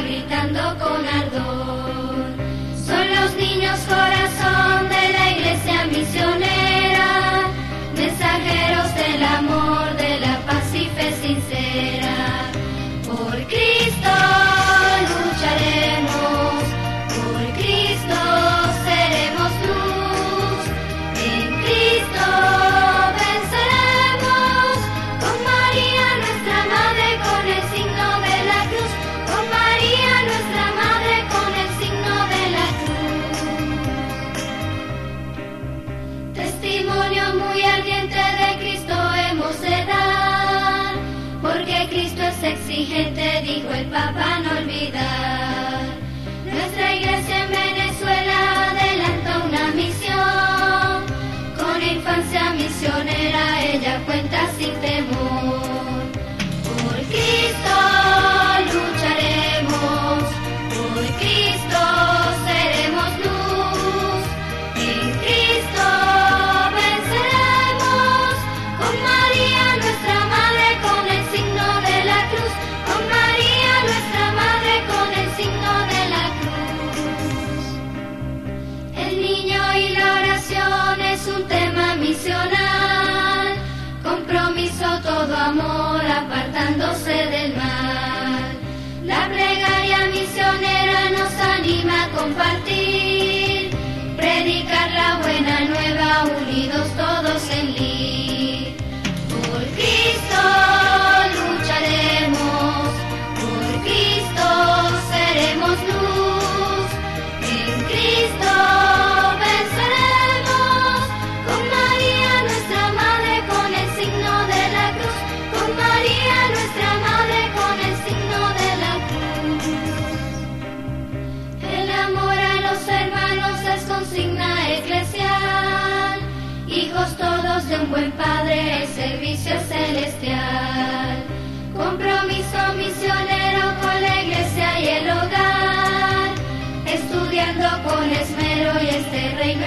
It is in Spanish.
gritando con ardor. Es exigente, dijo el Papa, no olvidar. Nuestra iglesia en Venezuela adelanta una misión, con infancia misionera ella cuenta sin temor. Compartir, predicar la buena nueva unidos todos en lid. De un buen Padre, el servicio celestial. Compromiso misionero con la iglesia y el hogar, estudiando con esmero y este reino